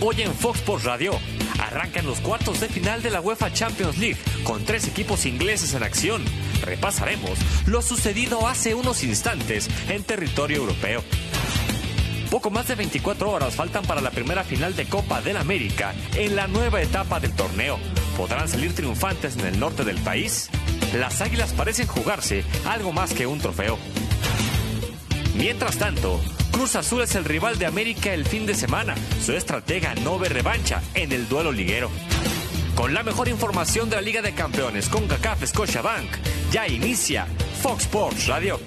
Hoy en Fox Sports Radio arrancan los cuartos de final de la UEFA Champions League con tres equipos ingleses en acción. Repasaremos lo sucedido hace unos instantes en territorio europeo. Poco más de 24 horas faltan para la primera final de Copa del América en la nueva etapa del torneo. ¿Podrán salir triunfantes en el norte del país? Las águilas parecen jugarse algo más que un trofeo. Mientras tanto, Cruz Azul es el rival de América el fin de semana. Su estratega no ve revancha en el duelo liguero. Con la mejor información de la Liga de Campeones con CACAF Bank, ya inicia Fox Sports Radio.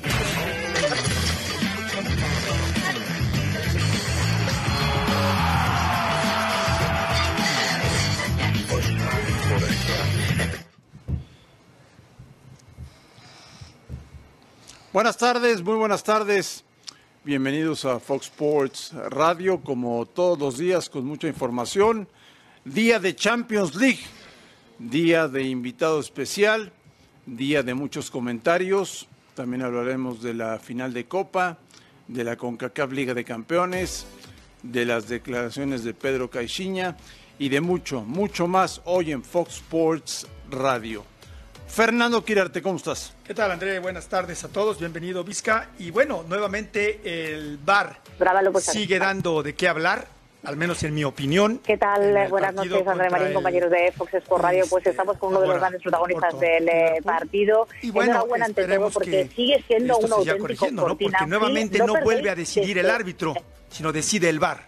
Buenas tardes, muy buenas tardes. Bienvenidos a Fox Sports Radio, como todos los días, con mucha información. Día de Champions League, día de invitado especial, día de muchos comentarios. También hablaremos de la final de Copa, de la CONCACAF Liga de Campeones, de las declaraciones de Pedro Caixinha y de mucho, mucho más hoy en Fox Sports Radio. Fernando Quirarte, ¿cómo estás? ¿Qué tal, André? Buenas tardes a todos. Bienvenido, Vizca. Y bueno, nuevamente el bar sigue dando de qué hablar al menos en mi opinión. ¿Qué tal? Buenas noches, André Marín, compañeros de Fox Sport Radio. Pues estamos con uno de los grandes protagonistas del eh, partido. Y bueno, Enhorabuena ante todo porque sigue siendo un auténtico ¿no? Porque nuevamente no, vuelve a decidir el árbitro, sino decide el bar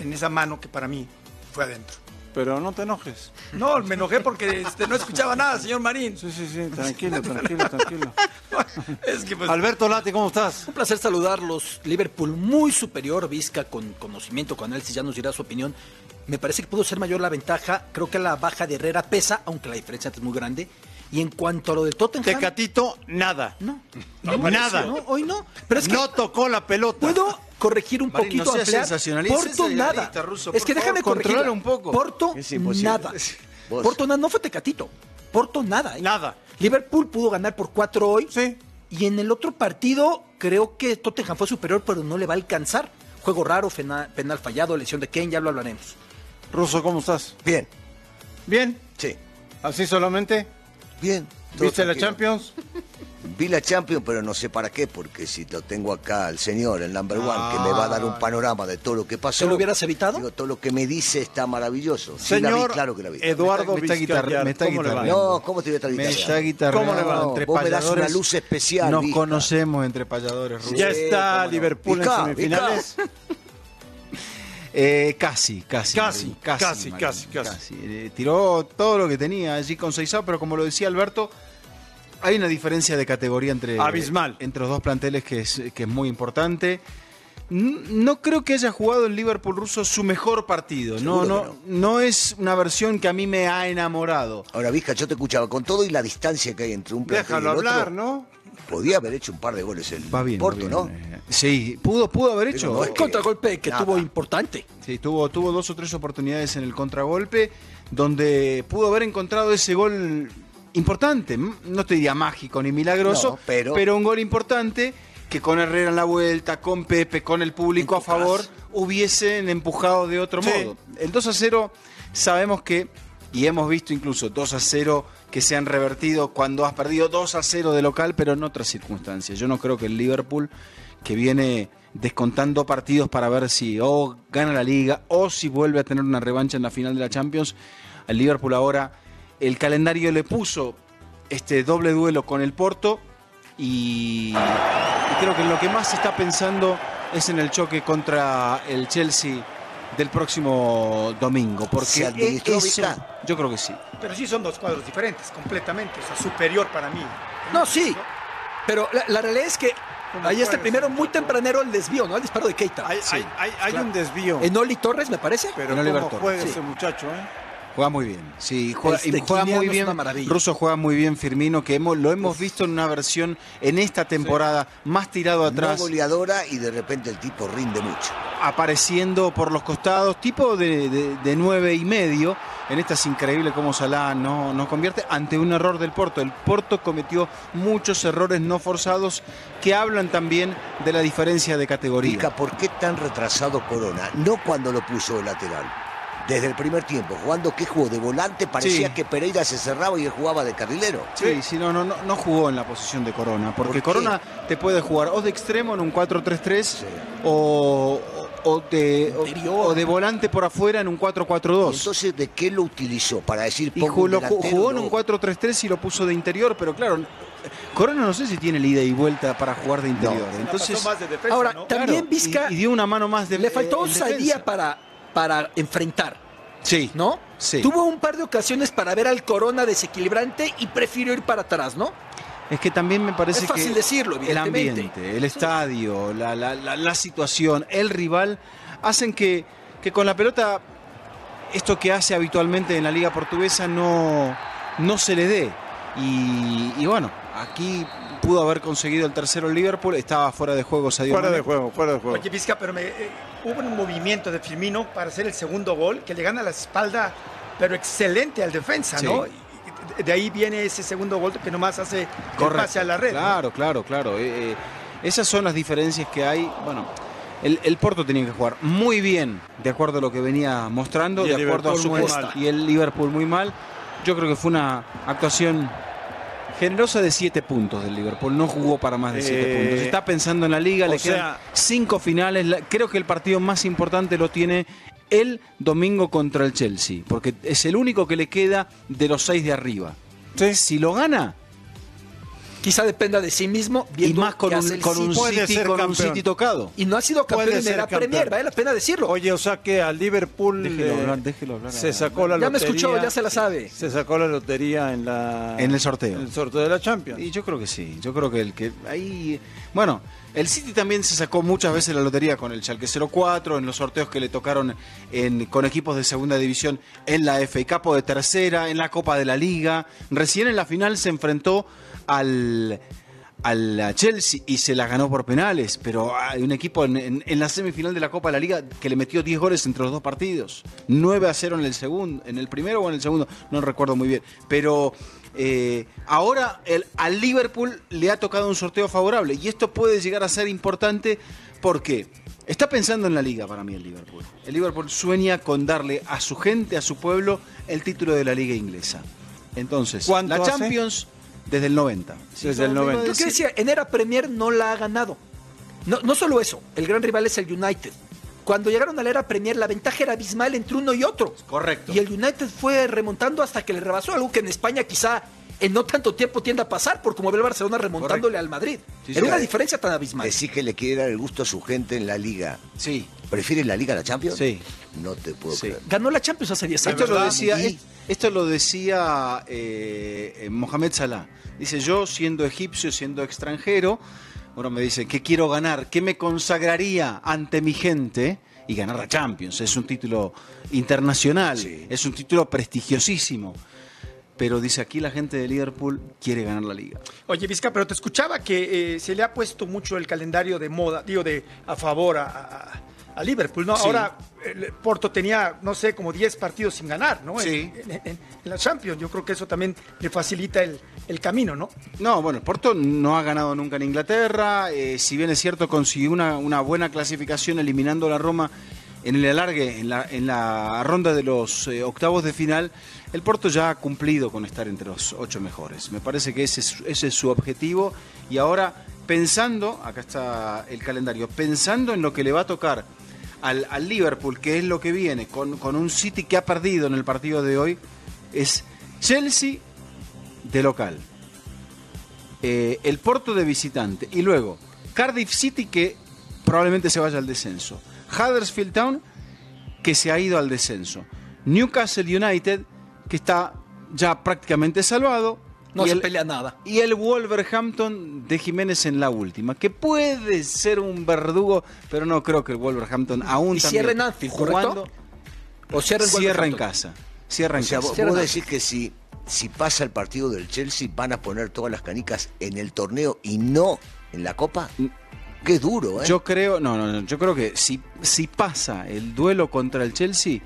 en esa mano que para mí fue adentro. Pero no te enojes. No, me enojé porque este, no escuchaba nada, señor Marín. Sí, sí, sí, tranquilo, tranquilo, tranquilo. Pues, Alberto Lati, ¿cómo estás? Un placer saludarlos. Liverpool muy superior, Vizca, con conocimiento, con análisis, ya nos dirá su opinión. Me parece que pudo ser mayor la ventaja. Creo que la baja de Herrera pesa, aunque la diferencia es muy grande. Y en cuanto a lo del Tottenham... Tecatito, nada. No. nada. No, hoy no. Pero es que no tocó la pelota. ¿Puedo corregir un poquito, no ampliar? Porto nada. es que déjame corregir un poco. Porto nada. Porto nada, no fue Tecatito. Porto nada. ¿eh? Nada. Liverpool pudo ganar por cuatro hoy. Sí. Y en el otro partido creo que Tottenham fue superior, pero no le va a alcanzar. Juego raro, penal, fallado, lesión de Kane, ya lo hablaremos. Russo, ¿cómo estás? Bien. ¿Bien? Sí. ¿Así solamente? Bien. ¿Viste la Champions? Vi la Champions, pero no sé para qué, porque si lo tengo acá al señor, el number one, que me va a dar un panorama de todo lo que pasó. ¿Te lo hubieras evitado? Digo, todo lo que me dice está maravilloso. señor, claro que la vi. Eduardo me está, me está ¿cómo No, ¿cómo te voy a estar Me está guitarreando. ¿Cómo le va? entre vos me das una luz especial. Nos conocemos entre payadores rusos. Ya está Liverpool en semifinales. Eh, casi, casi, casi, casi, casi, casi, eh, tiró todo lo que tenía allí con Seizao, pero como lo decía Alberto, hay una diferencia de categoría entre, Abismal. entre los dos planteles que es, que es muy importante. No creo que haya jugado el Liverpool ruso su mejor partido. No, no, no, es una versión que a mí me ha enamorado. Ahora, Vizca, yo te escuchaba con todo y la distancia que hay entre un plantel Déjalo y el hablar, otro, ¿no? Podía haber hecho un par de goles el Va bien, Porto, va bien, ¿no? eh, Sí, pudo, pudo haber hecho. no Contragolpe que Nada. tuvo importante. Sí, tuvo, tuvo dos o tres oportunidades en el contragolpe donde pudo haber encontrado ese gol importante. No te diría mágico ni milagroso, No, pero- un gol importante que con Herrera en la vuelta, con Pepe, con el público a favor, hubiesen empujado de otro Sí. modo. El 2 a 0 sabemos que, y hemos visto incluso 2 a 0 que se han revertido cuando has perdido 2 a 0 de local, pero en otras circunstancias. Yo no creo que el Liverpool, que viene descontando partidos para ver si o gana la liga o si vuelve a tener una revancha en la final de la Champions, al Liverpool ahora el calendario le puso este doble duelo con el Porto y creo que lo que más se está pensando es en el choque contra el Chelsea del próximo domingo. Porque ¿Se administró, eso- yo creo que sí. Pero sí son dos cuadros diferentes, completamente. O sea, superior para mí. No, sí. Pero la, la realidad es que ¿Cómo ahí está primero muy tempranero el desvío, ¿no? El disparo de Keita. Hay, hay, hay, hay un desvío. En Oli Torres, me parece. Pero en cómo Oliver Torres, juega sí. ese muchacho, ¿eh? Juega muy bien, sí, juega, este juega muy bien. Russo juega muy bien Firmino, que hemos, lo hemos visto en una versión en esta temporada más tirado atrás. No goleadora y de repente el tipo rinde mucho. Apareciendo por los costados, tipo de, nueve y medio. En esta es increíble cómo Salah no, no convierte ante un error del Porto. El Porto cometió muchos errores no forzados que hablan también de la diferencia de categoría. ¿por qué tan retrasado Corona? No cuando lo puso el lateral desde el primer tiempo, jugando que jugó de volante, parecía que Pereira se cerraba y él jugaba de carrilero. Sí, sí, no, no, no, jugó en la posición de Corona, porque Corona te puede jugar o de extremo en un 4-3-3 o, o, de, o, de volante por afuera en un 4-4-2. Entonces, ¿de qué lo utilizó? Para decir, y jugó, jugó en un 4-3-3 y lo puso de interior, pero claro, Corona no sé si tiene el ida y vuelta para jugar de interior. Entonces, ahora también Vizca y, dio una mano más de Le faltó salida para para enfrentar. Sí. ¿No? Sí. Tuvo un par de ocasiones para ver al Corona desequilibrante y prefirió ir para atrás, ¿no? Es que también me parece es fácil decirlo, el ambiente, el estadio, la, situación, el rival, hacen que, que, con la pelota esto que hace habitualmente en la liga portuguesa no, no se le dé. Y, y bueno, aquí pudo haber conseguido el tercero el Liverpool, estaba fuera de juego Sadio Fuera de juego, fuera de juego. Oye, Vizca, pero me, eh, hubo un movimiento de Firmino para hacer el segundo gol que le gana la espalda, pero excelente al defensa, ¿no? De ahí viene ese segundo gol que nomás hace el pase a la red. Claro, claro, claro. Eh, eh, esas son las diferencias que hay. Bueno, el, Porto tenía que jugar muy bien, de acuerdo a lo que venía mostrando, de acuerdo a su y el Liverpool muy mal. Yo creo que fue una actuación Generosa de 7 puntos del Liverpool, no jugó para más de 7 eh, puntos. Está pensando en la liga, le quedan 5 finales. Creo que el partido más importante lo tiene el domingo contra el Chelsea, porque es el único que le queda de los 6 de arriba. Entonces, si lo gana, quizá dependa de sí mismo. Y más con, un, con, un, City, con un, City, tocado. Y no ha sido campeón en la Premier, vale la pena decirlo. Oye, o sea que al Liverpool déjelo hablar, se sacó la lotería. Ya me escuchó, ya se la sabe. Se sacó la lotería en la en el sorteo. En el sorteo de la Champions. Y yo creo que sí, yo creo que el que ahí bueno, el City también se sacó muchas veces la lotería con el Schalke 04, en los sorteos que le tocaron en, con equipos de segunda división en la FA Cup de tercera, en la Copa de la Liga. Recién en la final se enfrentó al al Chelsea y se la ganó por penales, pero hay un equipo en, la semifinal de la Copa de la Liga que le metió 10 goles entre los dos partidos. 9 a 0 en el segundo, en el primero o en el segundo, no recuerdo muy bien. Pero eh, ahora el, al Liverpool le ha tocado un sorteo favorable y esto puede llegar a ser importante porque está pensando en la liga para mí el Liverpool. El Liverpool sueña con darle a su gente, a su pueblo, el título de la liga inglesa. Entonces, la Champions desde el 90. Desde el 90. ¿Qué decía? En era Premier no la ha ganado. No, no solo eso, el gran rival es el United. Cuando llegaron a la era Premier, la ventaja era abismal entre uno y otro. Correcto. Y el United fue remontando hasta que le rebasó, algo que en España quizá en no tanto tiempo tienda a pasar, por como ve el Barcelona remontándole al Madrid. era una diferencia tan abismal. Decís que le quiere dar el gusto a su gente en la liga. Sí. ¿Prefiere la liga a la Champions? Sí. No te puedo creer. Ganó la Champions hace 10 años. Esto lo decía, esto lo decía eh, Mohamed Salah. Dice, yo siendo egipcio, siendo extranjero, bueno, me dice, ¿qué quiero ganar? ¿Qué me consagraría ante mi gente? Y ganar la Champions. Es un título internacional, es un título prestigiosísimo. Pero dice aquí la gente de Liverpool quiere ganar la liga. Oye, Vizca, pero te escuchaba que eh, se le ha puesto mucho el calendario de moda, digo, de a favor a a Liverpool, ¿no? Ahora Porto tenía, no sé, como 10 partidos sin ganar, ¿no? Sí. En, la Champions, yo creo que eso también le facilita el, camino, ¿no? No, bueno, Porto no ha ganado nunca en Inglaterra, eh, si bien es cierto consiguió una, una buena clasificación eliminando a la Roma en el alargue, en la, en la ronda de los eh, octavos de final, el Porto ya ha cumplido con estar entre los ocho mejores. Me parece que ese es, ese es su objetivo y ahora pensando, acá está el calendario, pensando en lo que le va a tocar al, Liverpool, que es lo que viene, con, un City que ha perdido en el partido de hoy, es Chelsea de local, eh, el Porto de visitante y luego Cardiff City que probablemente se vaya al descenso, Huddersfield Town que se ha ido al descenso, Newcastle United que está ya prácticamente salvado, no se pelea nada. Y el Wolverhampton de Jiménez en la última, que puede ser un verdugo, pero no creo que el Wolverhampton aún ¿Y cierra en Anfield, jugando, ¿O cierra, en, cierra en casa. O sea, vos, decís que si, si pasa el partido del Chelsea van a poner todas las canicas en el torneo y no en la Copa. Qué duro, ¿eh? Yo creo, no, no, no, yo creo que si, si pasa el duelo contra el Chelsea,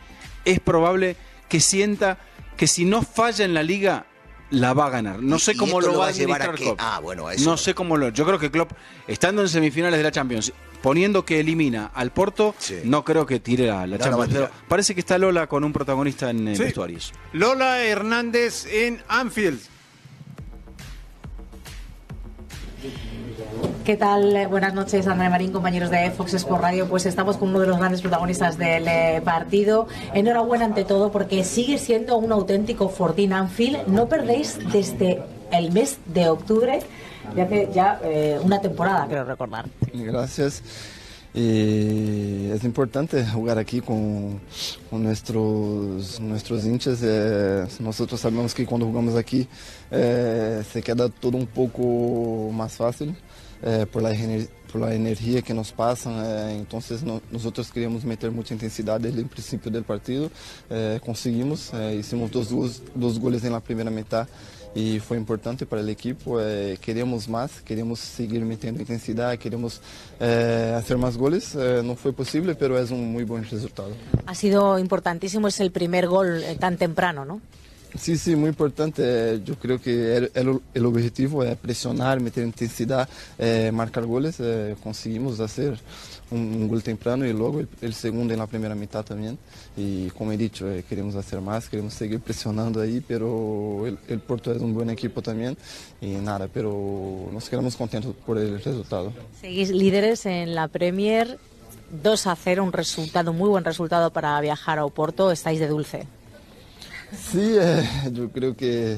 es probable que sienta que si no falla en la liga, la va a ganar. No sé cómo lo, va a administrar Klopp. Ah, bueno, No sé cómo lo. Yo creo que Klopp, estando en semifinales de la Champions, poniendo que elimina al Porto, no creo que tire la, Champions. parece que está Lola con un protagonista en sí. vestuarios. Lola Hernández en Anfield. ¿Qué tal? Buenas noches, André Marín, compañeros de Fox Sport Radio. Pues estamos con uno de los grandes protagonistas del eh, partido. Enhorabuena ante todo porque sigue siendo un auténtico Fortín Anfield. No perdéis desde el mes de octubre, ya que ya eh, una temporada, creo recordar. Gracias. Y es importante jugar aquí con, con nuestros, nuestros hinchas. Eh, nosotros sabemos que cuando jugamos aquí se queda todo un poco más fácil. Eh, por, la, por la energía que nos pasan. Eh, entonces no, nosotros queríamos meter mucha intensidad desde el principio del partido. Eh, conseguimos, hicimos dos, dos, dos, goles en la primera mitad y fue importante para el equipo. queríamos más, queríamos seguir metiendo intensidad, queríamos hacer más goles. no fue posible, pero es un muy buen resultado. Ha sido importantísimo, es el primer gol tan temprano, ¿no? Sí, sí, muy importante. Yo creo que el, el, objetivo es presionar, meter intensidad, eh, marcar goles. Eh, conseguimos hacer un, gol temprano y luego el, el, segundo en la primera mitad también. Y como he dicho, eh, queremos hacer más, queremos seguir presionando ahí, pero el, el, Porto es un buen equipo también. Y nada, pero nos quedamos contentos por el resultado. Seguís líderes en la Premier. 2 a 0, un resultado, muy buen resultado para viajar a Oporto. Estáis de dulce. Sí, eh, yo creo que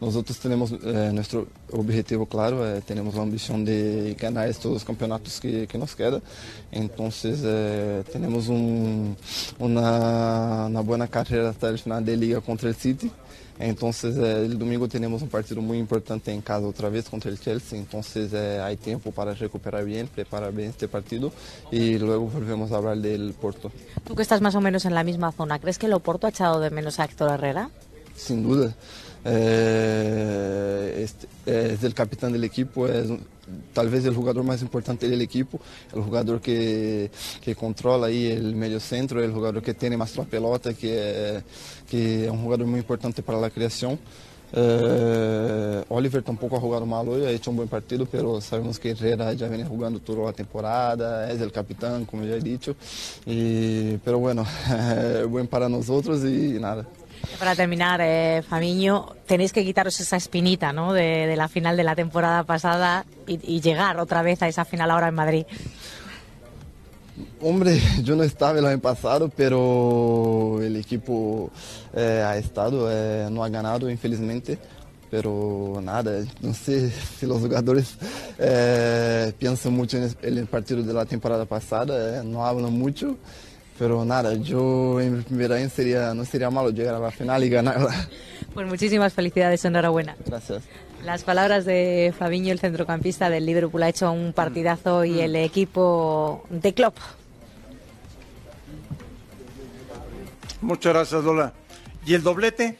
nosotros tenemos eh, nuestro objetivo claro, eh, tenemos la ambición de ganar estos campeonatos que, que nos quedan, entonces eh, tenemos un, una, una, buena carrera hasta el final de liga contra el City. Entonces, eh, el domingo tenemos un partido muy importante en casa otra vez contra el Chelsea. Entonces, eh, hay tiempo para recuperar bien, preparar bien este partido y luego volvemos a hablar del Porto. Tú que estás más o menos en la misma zona, ¿crees que el Oporto ha echado de menos a Héctor Herrera? Sin duda. Eh, este, es el capitán del equipo, es tal vez el jugador más importante del equipo, el jugador que, que controla ahí el medio centro, el jugador que tiene más la pelota, que, que es un jugador muy importante para la creación. Uh, Oliver tampoco ha jugado mal hoy, ha hecho un buen partido, pero sabemos que Herrera ya viene jugando toda la temporada, es el capitán, como ya he dicho. Y, bueno, buen para nosotros y nada. Para terminar, eh, Famiño, tenéis que quitaros esa espinita ¿no? de, de la final de la temporada pasada y, y, llegar otra vez a esa final ahora en Madrid. Hombre, yo no estaba el año pasado, pero el equipo eh, ha estado, eh, no ha ganado, infelizmente. Pero nada, no sé si los jugadores eh, piensan mucho en el partido de la temporada pasada, no hablan mucho. Pero nada, yo en mi primer año sería, no sería malo llegar a la final y ganarla. Pues muchísimas felicidades, enhorabuena. Gracias. Las palabras de Fabiño, el centrocampista del Liverpool, ha hecho un partidazo y el equipo de Klopp. Muchas gracias, Lola. ¿Y el doblete?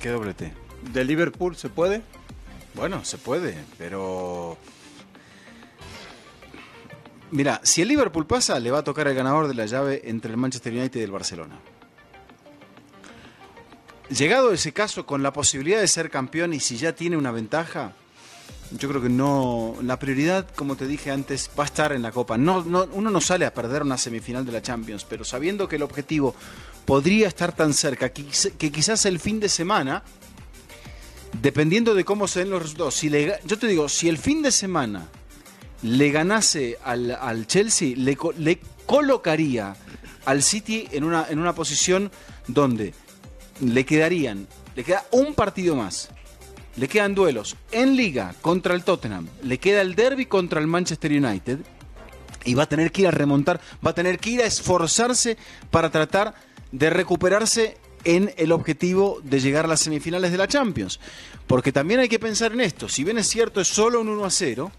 ¿Qué doblete? ¿De Liverpool se puede? Bueno, se puede, pero Mira, si el Liverpool pasa, le va a tocar el ganador de la llave entre el Manchester United y el Barcelona. Llegado ese caso, con la posibilidad de ser campeón y si ya tiene una ventaja, yo creo que no. La prioridad, como te dije antes, va a estar en la Copa. No, no, uno no sale a perder una semifinal de la Champions, pero sabiendo que el objetivo podría estar tan cerca, que, quizás el fin de semana, dependiendo de cómo se den los resultados, yo te digo, si el fin de semana le ganase al, Chelsea, le, le, colocaría al City en una, en una posición donde le quedarían, le queda un partido más. Le quedan duelos en liga contra el Tottenham, le queda el derby contra el Manchester United y va a tener que ir a remontar, va a tener que ir a esforzarse para tratar de recuperarse en el objetivo de llegar a las semifinales de la Champions. Porque también hay que pensar en esto, si bien es cierto es solo un 1 a 0,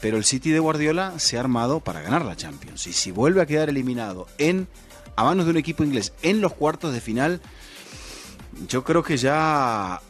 pero el City de Guardiola se ha armado para ganar la Champions. Y si vuelve a quedar eliminado en a manos de un equipo inglés en los cuartos de final, yo creo que ya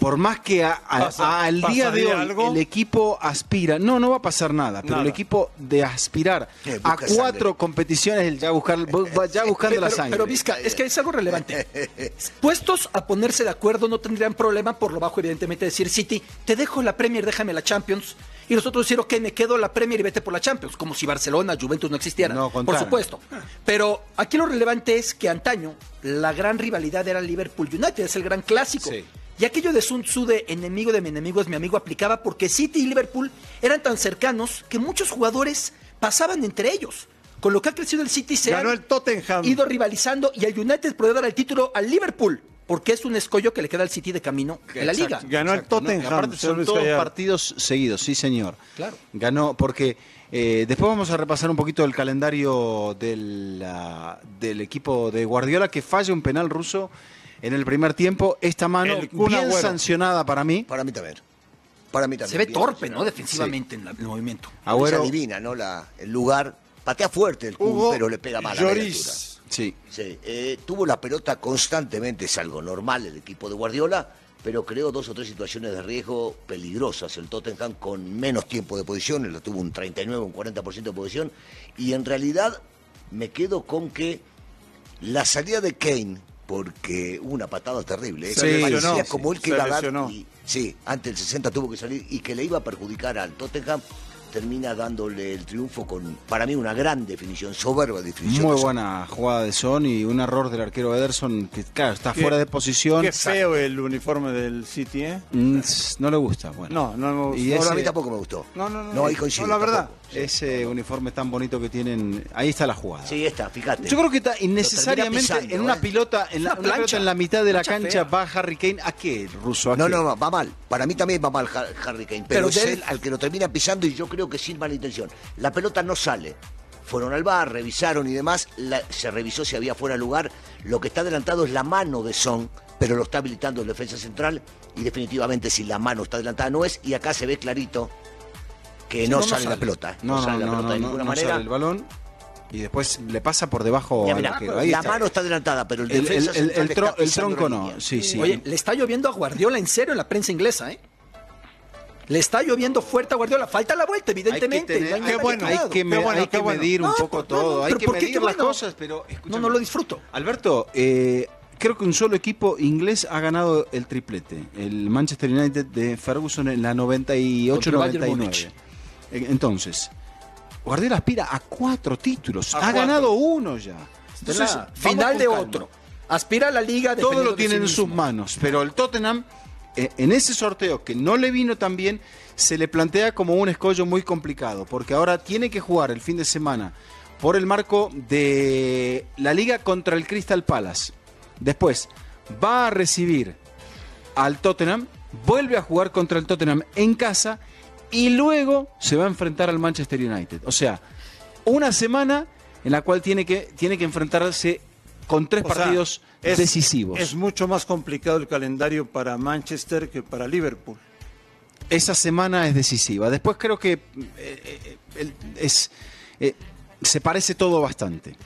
por más que a- a- Pasa- al día de ¿pasaría hoy algo? el equipo aspira, no, no va a pasar nada, pero Nada. el equipo de aspirar Eh, a cuatro sangre. competiciones, el ya, buscar, bu- ya buscando la pero, sangre. pero Vizca, es que es algo relevante. Puestos a ponerse de acuerdo, no tendrían problema por lo bajo, evidentemente, decir City, te dejo la Premier, déjame la Champions. Y nosotros decir, ok, me quedo la Premier y vete por la Champions, como si Barcelona, Juventus no existieran. No, por supuesto. Pero aquí lo relevante es que antaño la gran rivalidad era Liverpool United, es el gran clásico. Sí. Y aquello de Sun Tzu de enemigo de mi enemigo es mi amigo aplicaba porque City y Liverpool eran tan cercanos que muchos jugadores pasaban entre ellos. Con lo que ha crecido el City se Ganó han el Tottenham. ido rivalizando y el United puede dar el título al Liverpool porque es un escollo que le queda al City de camino en la liga. Ganó el. Tottenham. Aparte son todos partidos seguidos, sí señor. Claro. Ganó porque eh, después vamos a repasar un poquito el calendario del, ah, del equipo de Guardiola que falla un penal ruso en el primer tiempo. Esta mano El bien Agüero. sancionada para mí. Para mí también. Para mí también. Se ve bien torpe. ¿no? Defensivamente en la- el movimiento. Agüero, Esa divina, ¿no? La, el lugar. Patea fuerte el Kun, Hugo pero le pega mal a media altura. Lloris. Sí. Sí, eh, tuvo la pelota constantemente, es algo normal el equipo de Guardiola, pero creó dos o tres situaciones de riesgo peligrosas. El Tottenham con menos tiempo de posición, él tuvo un 39, un 40% de posición, y en realidad me quedo con que la salida de Kane, porque hubo una patada terrible, ¿eh? Lesionó, parecía como él que iba a dar, y- sí, antes del 60 tuvo que salir, y que le iba a perjudicar al Tottenham, termina dándole el triunfo con, para mí, una gran definición, soberba definición. Muy buena jugada de Son y un error del arquero Ederson que claro, está Qué- fuera de posición. Qué feo el uniforme del City, ¿eh? Mm, No le gusta. Bueno. No, no me Y No, ese- a mí tampoco me gustó. No, no, no. No, ahí coincido. No, la verdad. tampoco. Ese uniforme tan bonito que tienen, ahí está la jugada. Sí, está, fíjate. Yo creo que está innecesariamente pisando, en una ¿eh? pelota, en la, una una pelota plancha, en la mitad de la cancha fea. va Harry Kane. ¿A qué, ruso? ¿A No, qué? no, no, va mal. Para mí también va mal Har- Harry Kane. Pero, Pero es del- él al que lo termina pisando y yo creo que sin mala intención. La pelota no sale. Fueron al bar, revisaron y demás. la- se revisó si había fuera de lugar. Lo que está adelantado es la mano de Son, pero lo está habilitando el defensa central. Y definitivamente si la mano está adelantada no es. Y acá se ve clarito que no, no, no sale, la pelota. No, no, sale no, la pelota no, de ninguna no manera. sale el balón y después le pasa por debajo Mira, al mira, arquero. Ahí la está. mano está adelantada, pero el, el, defensa el- el- central el está tro- el pisando la tronco no. Sí, sí. Oye, le está lloviendo a Guardiola en serio en la prensa inglesa, ¿eh? Le está lloviendo fuerte a Guardiola. Falta la vuelta, hay que, evidentemente. tener- hay que- hay me- bueno, hay que bueno. medir un No, poco no, todo. no, hay que medir las cosas, pero. No, no lo disfruto. Alberto, eh, creo que un solo equipo inglés ha ganado el triplete. El Manchester United de Ferguson en la Contra el Bayern 98-99. Múnich. Eh, Entonces, Guardiola aspira a cuatro títulos. A ha cuatro. ganado uno ya. Entonces, final de otro. Aspira a la liga Todo lo tiene sí en sus manos. Pero el Tottenham, en ese sorteo que no le vino tan bien, se le plantea como un escollo muy complicado. Porque ahora tiene que jugar el fin de semana por el marco de la liga contra el Crystal Palace. Después va a recibir al Tottenham, vuelve a jugar contra el Tottenham en casa y luego se va a enfrentar al Manchester United. O sea, una semana en la cual tiene que, tiene que enfrentarse con tres O sea, partidos es- decisivos. Es mucho más complicado el calendario para Manchester que para Liverpool. Esa semana es decisiva. Después creo que eh, eh, es, eh, se parece todo bastante.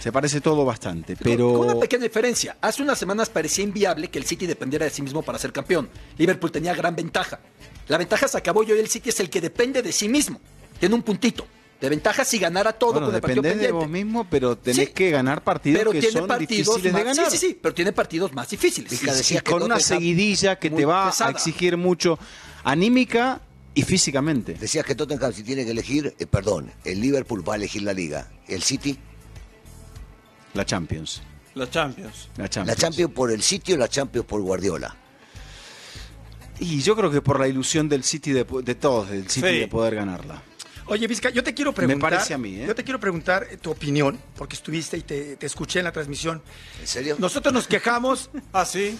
Se parece todo bastante, pero... Con una pequeña diferencia. Hace unas semanas parecía inviable que el City dependiera de sí mismo para ser campeón. Liverpool tenía gran ventaja. La ventaja se acabó y hoy el City es el que depende de sí mismo. Tiene un puntito de ventaja si ganara todo Bueno, con el partido dependés de vos mismo, pero tenés Sí. que ganar partidos pero que tiene son partidos difíciles más, de ganar. Sí, sí, sí, pero tiene partidos más difíciles. Vizca, Y- decías y que con una seguidilla que te va pesada. a exigir mucho anímica y físicamente. Decías que Tottenham si tiene que elegir, eh, perdón, el Liverpool va a elegir la liga, el City, La Champions. La Champions. La Champions. la Champions por el sitio, la Champions por Guardiola. Y yo creo que por la ilusión del City, de, de todos, del City Sí. de poder ganarla. Oye, Vizca, yo te quiero preguntar. parece a mí, ¿eh? Yo te quiero preguntar eh, tu opinión, porque estuviste y te, te escuché en la transmisión. ¿En serio? Nosotros nos quejamos, Ah, sí.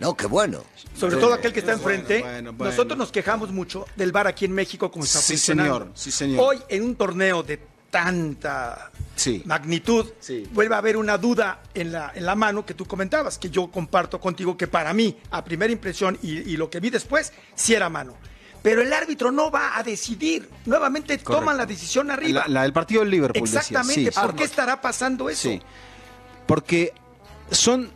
No, qué bueno. sobre Sí, todo aquel que está es enfrente, bueno, bueno. nosotros nos quejamos mucho del bar aquí en México como está Sí, funcionando. señor, sí, señor. Hoy, en un torneo de tanta Sí. magnitud, Sí. vuelve a haber una duda en la, en la mano que tú comentabas, que yo comparto contigo, que para mí, a primera impresión y, y lo que vi después, sí era mano. Pero el árbitro no va a decidir. Nuevamente toman la decisión arriba. La, la del partido del Liverpool. decía. Exactamente. Sí, ¿Por qué estará pasando eso? Sí. Porque son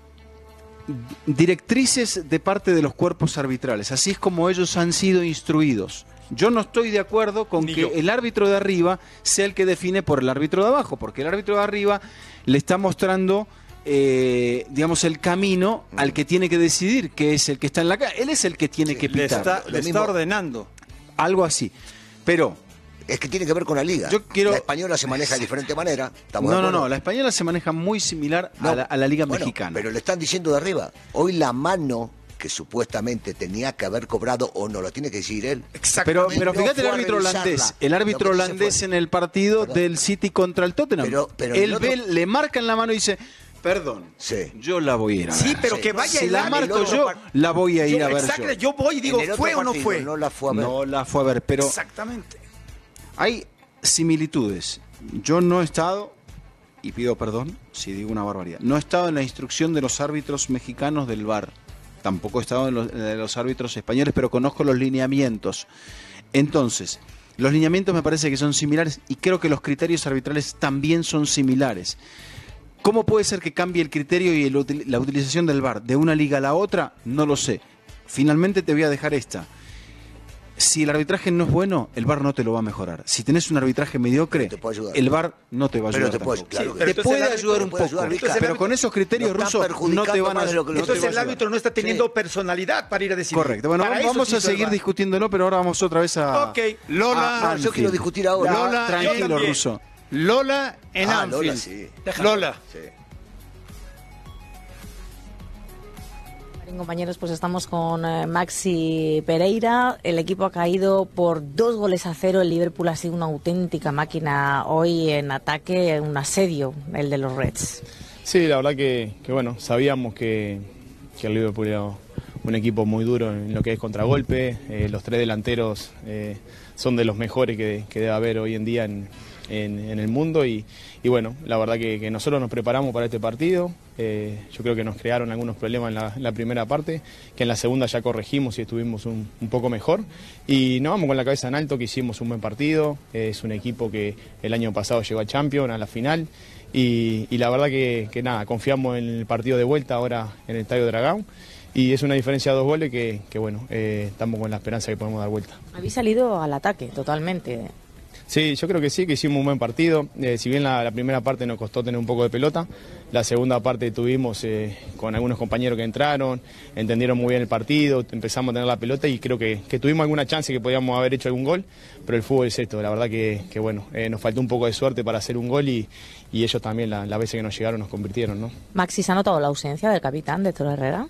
directrices de parte de los cuerpos arbitrales. Así es como ellos han sido instruidos. Yo no estoy de acuerdo con Ni que yo. el árbitro de arriba sea el que define por el árbitro de abajo, porque el árbitro de arriba le está mostrando, eh, digamos, el camino al que tiene que decidir, que es el que está en la calle. Él es el que tiene que Le pitar. está, Lo le mismo- está ordenando. Algo así. Pero Es que tiene que ver con la liga. Yo quiero- La española se maneja de diferente manera. ¿estamos no, no, no, la española se maneja muy similar No. a, la, a la liga Bueno, mexicana. Pero le están diciendo de arriba. Hoy la mano que supuestamente tenía que haber cobrado o no lo tiene que decir él. Pero, pero No fíjate el árbitro holandés. El árbitro holandés en el partido Perdón. del City contra el Tottenham. Pero- Él el otro- ve, le marca en la mano y dice, perdón, Sí. yo la voy a ir a ver. Sí, pero Sí. que vaya si el la marco yo, la voy a ir Yo- a ver exacto, yo. yo voy y digo, En el otro ¿fue o no partido fue? No la fue a ver. No la fue a ver, pero Exactamente. hay similitudes. Yo no he estado, y pido perdón si digo una barbaridad, no he estado en la instrucción de los árbitros mexicanos del VAR. Tampoco he estado en los, de los árbitros españoles, pero conozco los lineamientos. Entonces, los lineamientos me parece que son similares y creo que los criterios arbitrales también son similares. ¿Cómo puede ser que cambie el criterio y el la utilización del VAR de una liga a la otra? No lo sé. Finalmente te voy a dejar esta. Si el arbitraje no es bueno, el VAR no te lo va a mejorar. Si tenés un arbitraje mediocre, ayudar. el VAr no te va a Pero ayudar. te puede- claro Sí, pero te puede ayudar un puede poco, ayudar, pero con esos criterios rusos no te van a, te Entonces el ayudar. árbitro no está teniendo personalidad para ir a decidir. Correcto. Bueno, Para vamos, a seguir discutiéndolo, pero ahora vamos otra vez a. Ok. Lola, a No, yo quiero discutir ahora. Lola, Tranquilo, ruso. Lola en Ah, Anfield. Lola, sí. Lola. Sí. Compañeros, pues estamos con eh, Maxi Pereira. El equipo ha caído por dos goles a cero. El Liverpool ha sido una auténtica máquina hoy en ataque, un asedio, el de los Reds. Sí, la verdad que, que bueno, sabíamos que, que el Liverpool era un equipo muy duro en lo que es contragolpe. Eh, los tres delanteros eh, son de los mejores que, que debe haber hoy en día en, en- en el mundo. Y, y bueno, la verdad que, que nosotros nos preparamos para este partido. Eh, yo creo que nos crearon algunos problemas en la, en la primera parte, que en la segunda ya corregimos y estuvimos un, un poco mejor. Y nos vamos con la cabeza en alto, que hicimos un buen partido. Eh, es un equipo que el año pasado llegó a Champions, a la final. Y, y la verdad que, que nada, confiamos en el partido de vuelta ahora en el Estadio Dragón. Y es una diferencia de dos goles que, que, bueno, eh, estamos con la esperanza que podemos dar vuelta. Habéis salido al ataque totalmente. Sí, yo creo que sí, que hicimos un buen partido. Eh, si bien la, la primera parte nos costó tener un poco de pelota, la segunda parte tuvimos eh, con algunos compañeros que entraron, entendieron muy bien el partido, empezamos a tener la pelota y creo que, tuvimos alguna chance que podíamos haber hecho algún gol, pero el fútbol es esto, la verdad que, que bueno, eh, nos faltó un poco de suerte para hacer un gol y, ellos también la- las veces que nos llegaron nos convirtieron, ¿no? Maxi, ¿se ha notado la ausencia del capitán de Toro Herrera?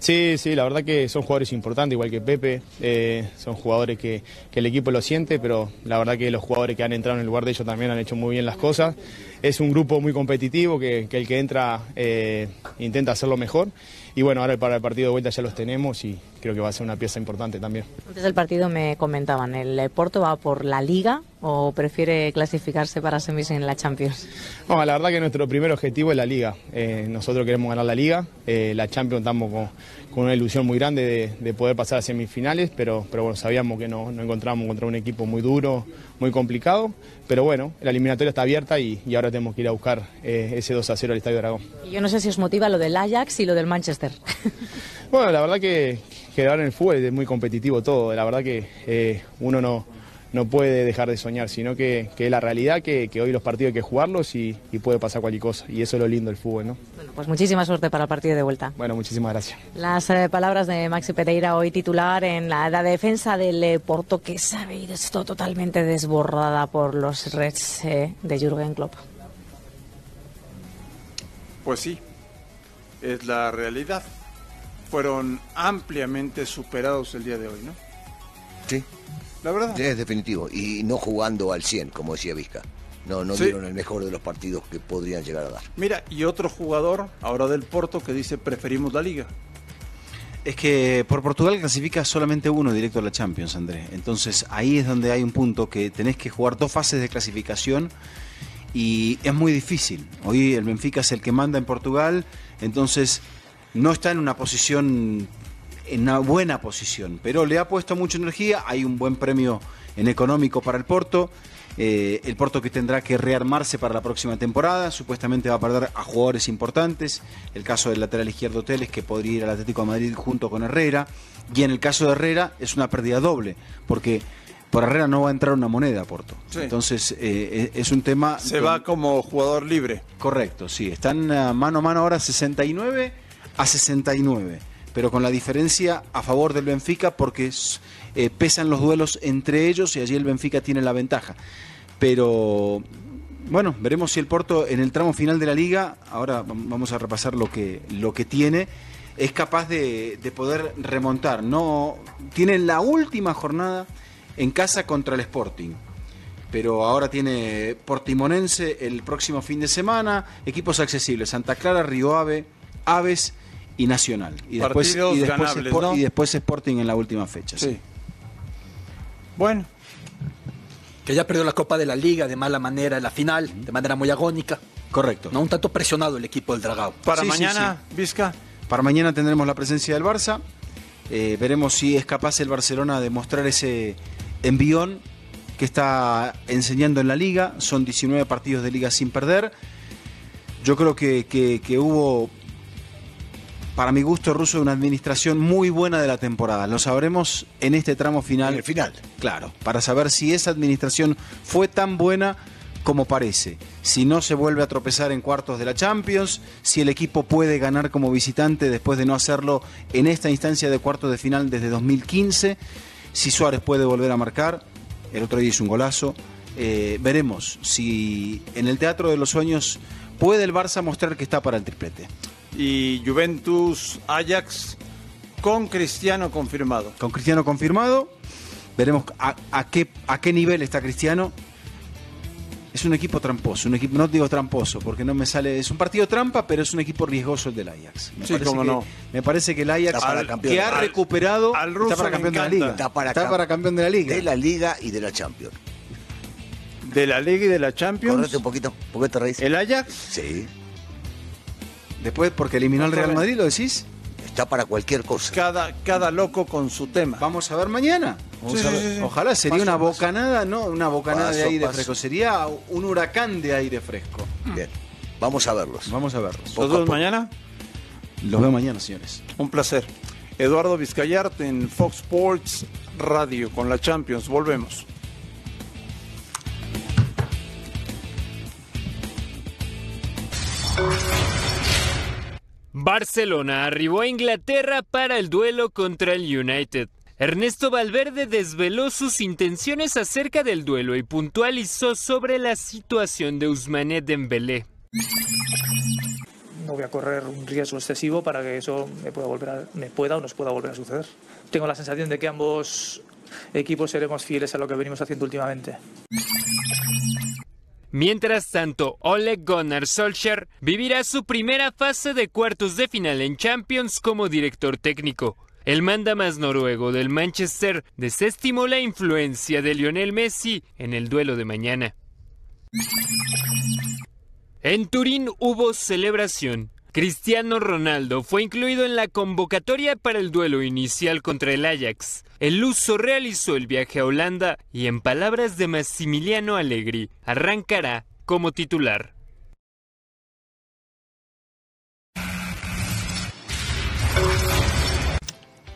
Sí, sí, la verdad que son jugadores importantes, igual que Pepe, eh, son jugadores que, el equipo lo siente, pero la verdad que los jugadores que han entrado en el lugar de ellos también han hecho muy bien las cosas. Es un grupo muy competitivo, que, que el que entra eh, intenta hacerlo mejor. Y bueno, ahora para el partido de vuelta ya los tenemos y creo que va a ser una pieza importante también. Antes del partido me comentaban, ¿el Porto va por la Liga o prefiere clasificarse para semis en la Champions? No, la verdad que nuestro primer objetivo es la liga. Eh, nosotros queremos ganar la liga. Eh, la Champions estamos con, con una ilusión muy grande de, de poder pasar a semifinales, pero, pero bueno, sabíamos que no, no encontramos contra un equipo muy duro, muy complicado. Pero bueno, la eliminatoria está abierta y, y ahora tenemos que ir a buscar eh, ese 2 a 0 al Estadio Dragón. Y yo no sé si os motiva lo del Ajax y lo del Manchester. Bueno, la verdad que, que ahora en el fútbol es muy competitivo todo. La verdad que eh, uno no, no puede dejar de soñar, sino que, que es la realidad que, que hoy los partidos hay que jugarlos y, y puede pasar cualquier cosa. Y eso es lo lindo del fútbol, ¿no? Bueno, pues muchísima suerte para el partido de vuelta. Bueno, muchísimas gracias. Las eh, palabras de Maxi Pereira, hoy titular en la, la defensa del eh, Porto, que se ha visto totalmente desbordada por los Reds eh, de Jürgen Klopp. Pues sí, es la realidad. Fueron ampliamente superados el día de hoy, ¿no? Sí, La verdad. es definitivo. Y no jugando al 100, como decía Vizca. No, no Sí. dieron el mejor de los partidos que podrían llegar a dar. Mira, y otro jugador, ahora del Porto, que dice preferimos la liga. Es que por Portugal clasifica solamente uno directo a la Champions, Andrés. Entonces ahí es donde hay un punto que tenés que jugar dos fases de clasificación y es muy difícil. Hoy el Benfica es el que manda en Portugal, entonces no está en una posición en una buena posición, pero le ha puesto mucha energía, hay un buen premio en económico para el Porto. Eh, el Porto que tendrá que rearmarse para la próxima temporada, supuestamente va a perder a jugadores importantes. El caso del lateral izquierdo Teles, que podría ir al Atlético de Madrid junto con Herrera. Y en el caso de Herrera es una pérdida doble, porque por Herrera no va a entrar una moneda a Porto. Sí. Entonces eh, es un tema... Se con- va como jugador libre. Correcto, sí. Están mano a mano ahora 69 a 69. Pero con la diferencia a favor del Benfica porque eh, pesan los duelos entre ellos y allí el Benfica tiene la ventaja. Pero bueno, veremos si el Porto en el tramo final de la liga, ahora vam- vamos a repasar lo que, lo que tiene, es capaz de, de poder remontar. No, tiene la última jornada en casa contra el Sporting pero ahora tiene Portimonense el próximo fin de semana, equipos accesibles, Santa Clara, Río Ave, Aves y Nacional. Y después, y después, ganables, Spor- ¿no? y después Sporting en la última fecha. sí. Sí. Bueno, Que ya perdió la Copa de la Liga de mala manera en la final, de manera muy agónica. Correcto. No un tanto presionado el equipo del Dragao. para Sí, sí, mañana, Vizca. Para mañana tendremos la presencia del Barça. Eh, veremos si es capaz el Barcelona de mostrar ese envión que está enseñando en la liga. Son 19 partidos de liga sin perder. Yo creo que, que- que hubo, para mi gusto, ruso, una administración muy buena de la temporada. Lo sabremos en este tramo final. En el final. Claro, para saber si esa administración fue tan buena como parece. Si no se vuelve a tropezar en cuartos de la Champions, si el equipo puede ganar como visitante después de no hacerlo en esta instancia de cuartos de final desde 2015, si Suárez puede volver a marcar, el otro día hizo un golazo, Eh, veremos si en el Teatro de los Sueños puede el Barça mostrar que está para el triplete. Y Juventus Ajax con Cristiano confirmado. Con Cristiano confirmado, veremos a, a qué, a qué nivel está Cristiano. Es un equipo tramposo, un equipo, no digo tramposo, porque no me sale, es un partido trampa, pero es un equipo riesgoso el del Ajax. Me Sí, parece cómo que- no. Me parece que el Ajax, Está para al- campeón. que ha Al- recuperado, al ruso está para le campeón de la liga. Está para, Está cam- para campeón de la liga. De la Liga y de la Champions. De la Liga y de la Champions. Correte un poquito, ¿por qué te reís? El Ajax. Sí, Después, porque eliminó al Real. Madrid, ¿lo decís? está para cualquier cosa. Cada, cada loco con su tema. Vamos a ver mañana. Vamos Sí, a sí, ver. sí, sí. Ojalá sería Paso, una paso. bocanada, no una bocanada de aire paso. fresco, sería un huracán de aire fresco. Bien, vamos a verlos. Vamos a verlos. Los dos mañana. Los veo mañana, señores. Un placer. Eduardo Vizcayarte en Fox Sports Radio con la Champions. Volvemos. Barcelona arribó a Inglaterra para el duelo contra el United. Ernesto Valverde desveló sus intenciones acerca del duelo y puntualizó sobre la situación de Ousmane Dembélé. no voy a correr un riesgo excesivo para que eso me pueda, volver me pueda o nos pueda volver a suceder. Tengo la sensación de que ambos equipos seremos fieles a lo que venimos haciendo últimamente. Mientras tanto, Ole Gunnar Solskjaer vivirá su primera fase de cuartos de final en Champions como director técnico. El manda más noruego del Manchester desestimó la influencia de Lionel Messi en el duelo de mañana. En Turín hubo celebración. Cristiano Ronaldo fue incluido en la convocatoria para el duelo inicial contra el Ajax. El luso realizó el viaje a Holanda y, en palabras de Massimiliano Allegri, arrancará como titular.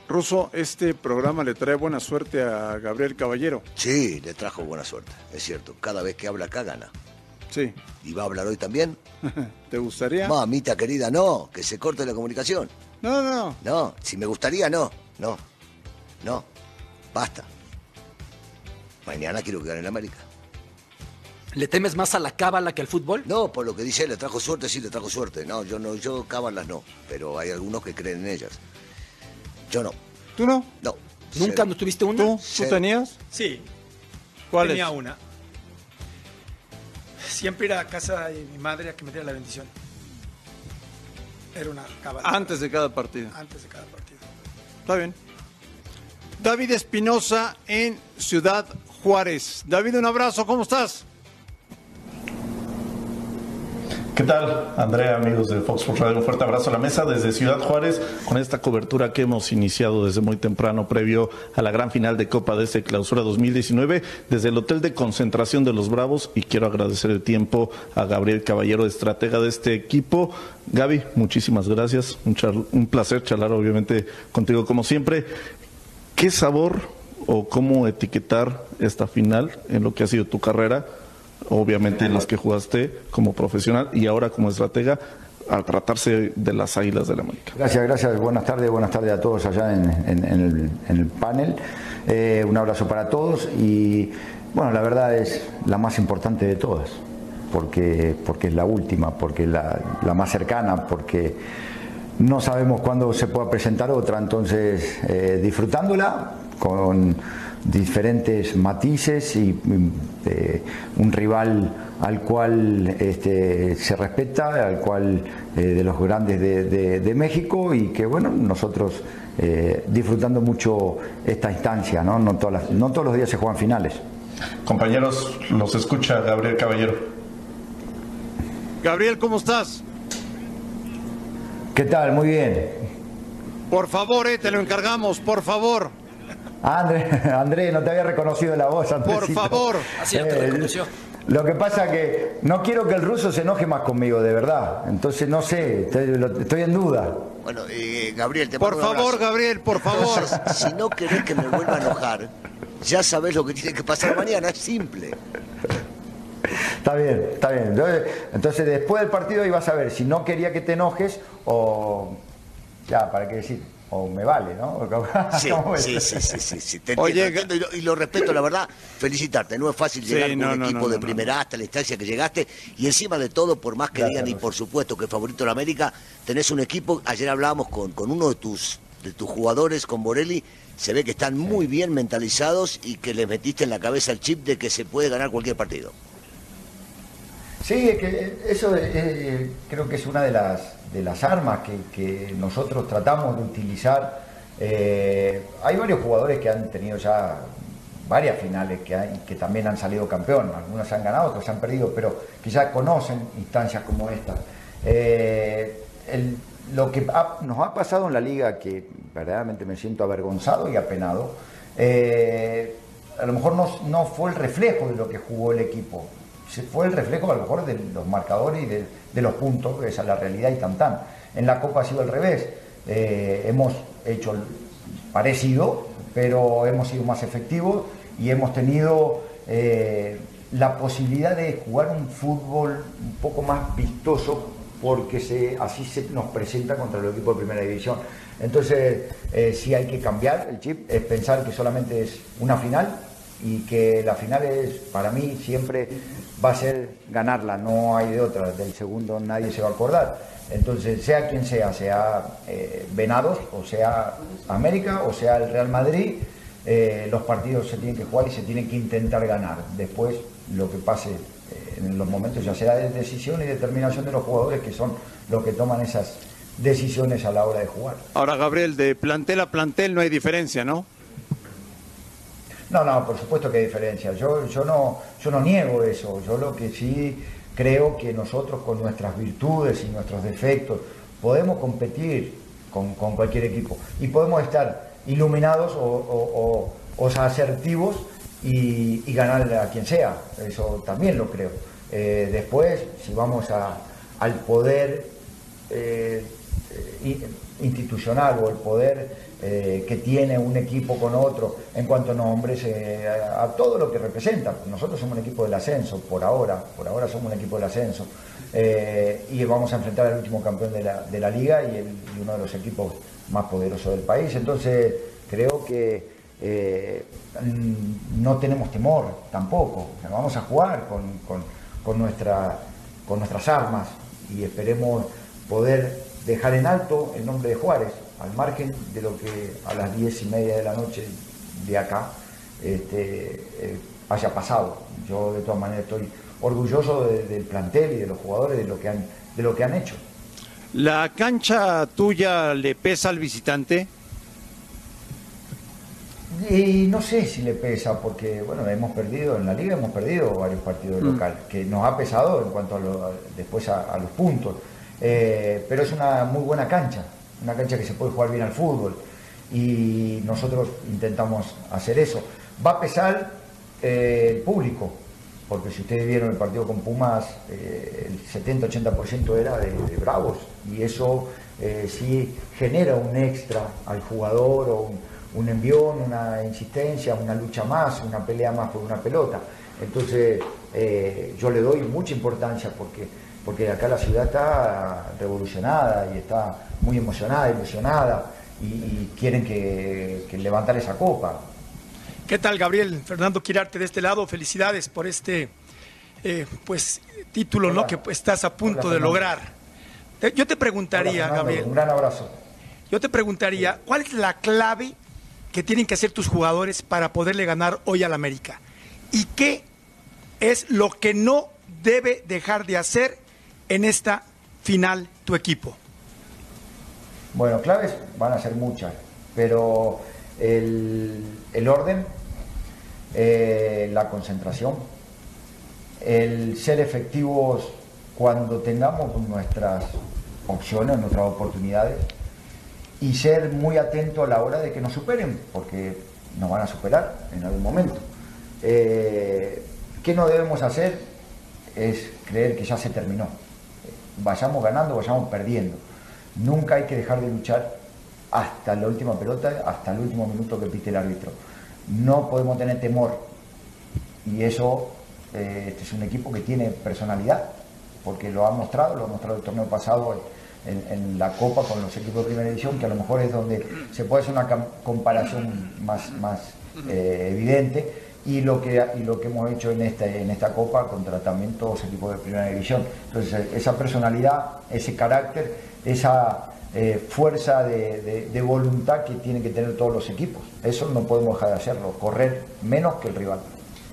Ruso, este programa le trae buena suerte a Gabriel Caballero. Sí, le trajo buena suerte, es cierto. Cada vez que habla acá gana. Sí. ¿Y va a hablar hoy también? ¿Te gustaría? Mamita querida, no, que se corte la comunicación. No, no. No, si me gustaría, no, no, no, basta. Mañana quiero que gane el América. ¿Le temes más a la cábala que al fútbol? No, por lo que dice, le trajo suerte, sí, le trajo suerte. No, yo no, yo cábalas no, pero hay algunos que creen en ellas. Yo no, ¿Tú no? no. ¿Nunca Cero. no tuviste una? ¿Tú? ¿Tú Cero. tenías? Sí, ¿Cuál tenía es? una. Siempre ir a casa de mi madre a que me diera la bendición. Era una. Antes de cada partido. Antes de cada partido. Está bien. David Espinosa en Ciudad Juárez. David, un abrazo, ¿cómo estás? ¿Qué tal, Andrea, amigos de Fox Sports Radio? Un fuerte abrazo a la mesa desde Ciudad Juárez con esta cobertura que hemos iniciado desde muy temprano, previo a la gran final de Copa de este Clausura 2019, desde el Hotel de Concentración de los Bravos. Y quiero agradecer el tiempo a Gabriel Caballero, estratega de este equipo. Gaby, muchísimas gracias. Un, un placer charlar, obviamente, contigo como siempre. ¿Qué sabor o cómo etiquetar esta final en lo que ha sido tu carrera? Obviamente en las que jugaste como profesional y ahora como estratega al tratarse de las Águilas de la América. Gracias, gracias. Buenas tardes, buenas tardes a todos allá en, el, panel. Eh, un abrazo para todos y bueno, la verdad es la más importante de todas, porque, porque es la última, porque es la, la más cercana, porque no sabemos cuándo se pueda presentar otra, entonces eh, disfrutándola con diferentes matices y eh, un rival al cual este, se respeta, al cual eh, de los grandes de, México y que bueno, nosotros eh, disfrutando mucho esta instancia, ¿no? No, todas no todos los días se juegan finales. Compañeros, los escucha Gabriel Caballero. Gabriel, ¿cómo estás? ¿Qué tal? Muy bien. Por favor, te lo encargamos, por favor. André, André, no te había reconocido la voz antes. Por favor. Así te eh, reconoció. Lo que pasa que no quiero que el ruso se enoje más conmigo, de verdad. Entonces no sé, estoy, en duda. Bueno, eh, Gabriel, te Por favor, Gabriel, por favor. si no querés que me vuelva a enojar, ya sabes lo que tiene que pasar mañana, es simple. Está bien, está bien. Entonces, entonces después del partido ibas a ver si no quería que te enojes o... Ya, ¿para qué decir? O me vale, ¿no? Sí, sí, sí, sí, sí, Te Oye, y, lo, respeto, la verdad, felicitarte. No es fácil llegar con un equipo de primera hasta la instancia que llegaste y encima de todo, por más que digan y por supuesto que favorito la América, tenés un equipo, ayer hablábamos con, con uno de tus, de tus jugadores, con Borelli, se ve que están muy bien mentalizados y que les metiste en la cabeza el chip de que se puede ganar cualquier partido. Sí, es que eso eh, creo que es una de las, de las armas que, nosotros tratamos de utilizar. Eh, hay varios jugadores que han tenido ya varias finales que, hay, que también han salido campeón. Algunos han ganado, otros han perdido, pero quizás conocen instancias como esta. Eh, lo que nos ha pasado en la liga, que verdaderamente me siento avergonzado y apenado, a lo mejor no, no fue el reflejo de lo que jugó el equipo fue el reflejo a lo mejor de los marcadores y de, los puntos, esa es la realidad y tan tan. En la Copa ha sido al revés. Eh, hemos hecho parecido, pero hemos sido más efectivos y hemos tenido eh, la posibilidad de jugar un fútbol un poco más vistoso porque se, así se nos presenta contra el equipo de primera división. Entonces, eh, sí hay que cambiar el chip, es pensar que solamente es una final y que la final es, para mí, siempre va a ser ganarla, no hay de otra, del segundo nadie se va a acordar. Entonces, sea quien sea, sea eh, Venados, o sea América, o sea el Real Madrid, eh, los partidos se tienen que jugar y se tienen que intentar ganar. Después, lo que pase eh, en los momentos ya será de decisión y determinación de los jugadores que son los que toman esas decisiones a la hora de jugar. Ahora, Gabriel, de plantel a plantel no hay diferencia, ¿no? No, no, por supuesto que hay diferencia. Yo, yo, no, yo no niego eso. Yo lo que sí creo que nosotros con nuestras virtudes y nuestros defectos podemos competir con, cualquier equipo y podemos estar iluminados o, asertivos y, ganarle a quien sea. Eso también lo creo. Eh, después, si vamos al poder eh, eh, institucional o el poder eh, que tiene un equipo con otro en cuanto a nombres, eh, a, todo lo que representa. Nosotros somos un equipo del ascenso, por ahora, por ahora somos un equipo del ascenso. Eh, y vamos a enfrentar al último campeón de la, liga y, uno de los equipos más poderosos del país. Entonces, creo que no tenemos temor tampoco. vamos a jugar con, nuestra, con nuestras armas y esperemos poder dejar en alto el nombre de Juárez al margen de lo que a las diez y media de la noche de acá este, eh, haya pasado. Yo de todas maneras estoy orgulloso del plantel y de los jugadores, de lo que han, de lo que han hecho. ¿La cancha tuya le pesa al visitante? Y no sé si le pesa, porque bueno, hemos perdido, en la liga hemos perdido varios partidos Mm. local, que nos ha pesado en cuanto a lo- después a, a los puntos. Eh, pero es una muy buena cancha, una cancha que se puede jugar bien al fútbol. Y nosotros intentamos hacer eso. Va a pesar eh, el público, porque si ustedes vieron el partido con Pumas, eh, el 70-80% era de, Bravos, y eso sí genera un extra al jugador o un, envión, una insistencia, una lucha más, una pelea más por una pelota. Entonces yo le doy mucha importancia porque, porque acá la ciudad está revolucionada y está muy emocionada, ilusionada y, y quieren que, que levantar esa copa. ¿Qué tal, Gabriel? Fernando Quirarte de este lado, felicidades por este eh, pues título ¿no? que estás a punto Hola, de lograr. Te- Yo te preguntaría, Hola, Fernando, Gabriel, Un gran abrazo. yo te preguntaría, ¿cuál es la clave que tienen que hacer tus jugadores para poderle ganar hoy al América? ¿Y qué es lo que no debe dejar de hacer en esta final tu equipo? Bueno, claves van a ser muchas, pero el, orden, eh, la concentración, el ser efectivos cuando tengamos nuestras opciones, nuestras oportunidades, y ser muy atento a la hora de que nos superen, porque nos van a superar en algún momento. Eh, ¿Qué no debemos hacer? Es creer que ya se terminó. Vayamos ganando, vayamos perdiendo. Nunca hay que dejar de luchar hasta la última pelota, hasta el último minuto que pite el árbitro. No podemos tener temor. Y eso, eh, este es un equipo que tiene personalidad, porque lo ha mostrado, lo ha mostrado el torneo pasado en, la Copa con los equipos de primera edición, que a lo mejor es donde se puede hacer una comparación más, más eh, evidente. Y lo, que, y lo que hemos hecho en esta, en esta Copa todos los equipos de primera división. Entonces, esa personalidad, ese carácter, esa eh, fuerza de, de- de voluntad que tienen que tener todos los equipos. Eso no podemos dejar de hacerlo, correr menos que el rival.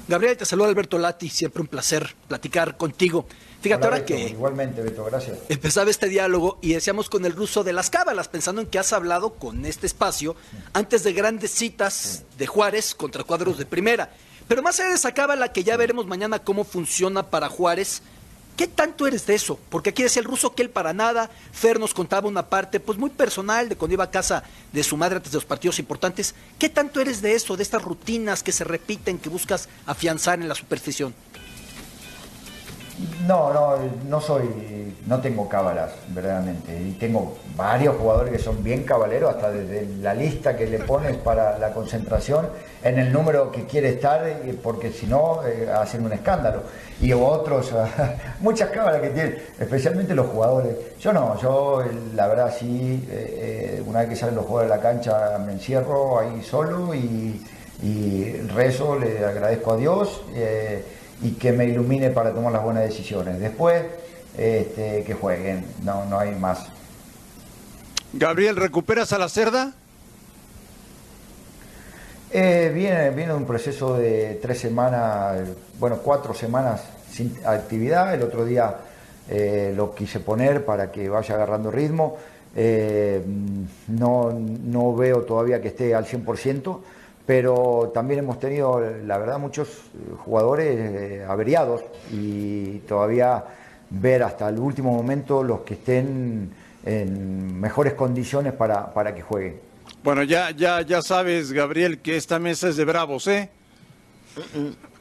Gabriel, te saluda Alberto Lati, siempre un placer platicar contigo. Fíjate Hola, ahora Beto, que Igualmente, Beto, gracias. empezaba este diálogo y decíamos con el ruso de las cábalas, pensando en que has hablado con este espacio antes de grandes citas de Juárez contra cuadros de primera. Pero más allá de esa cábala, que ya veremos mañana cómo funciona para Juárez, ¿qué tanto eres de eso? Porque aquí decía el ruso que él para nada, Fer nos contaba una parte pues muy personal de cuando iba a casa de su madre antes de los partidos importantes. ¿Qué tanto eres de eso, de estas rutinas que se repiten, que buscas afianzar en la superstición? No, no, no soy, no tengo cábalas, verdaderamente. Y tengo varios jugadores que son bien cabaleros, hasta desde la lista que le pones para la concentración, en el número que quiere estar, eh, porque si no, eh, hacen un escándalo. Y otros, muchas cábalas que tienen, especialmente los jugadores. Yo no, yo eh, la verdad sí, eh, una vez que salen los jugadores de la cancha, me encierro ahí solo y, rezo, le agradezco a Dios. Y que me ilumine para tomar las buenas decisiones. Después, este, que jueguen, no, no hay más. Gabriel, ¿recuperas a la cerda? Eh, viene, viene un proceso de tres semanas, bueno, cuatro semanas sin actividad. El otro día eh, lo quise poner para que vaya agarrando ritmo. Eh, no, no veo todavía que esté al 100%, pero también hemos tenido, la verdad, muchos eh, jugadores eh, averiados y todavía ver hasta el último momento los que estén en mejores condiciones para, para que jueguen. Bueno, ya, ya, ya sabes, Gabriel, que esta mesa es de bravos, ¿eh?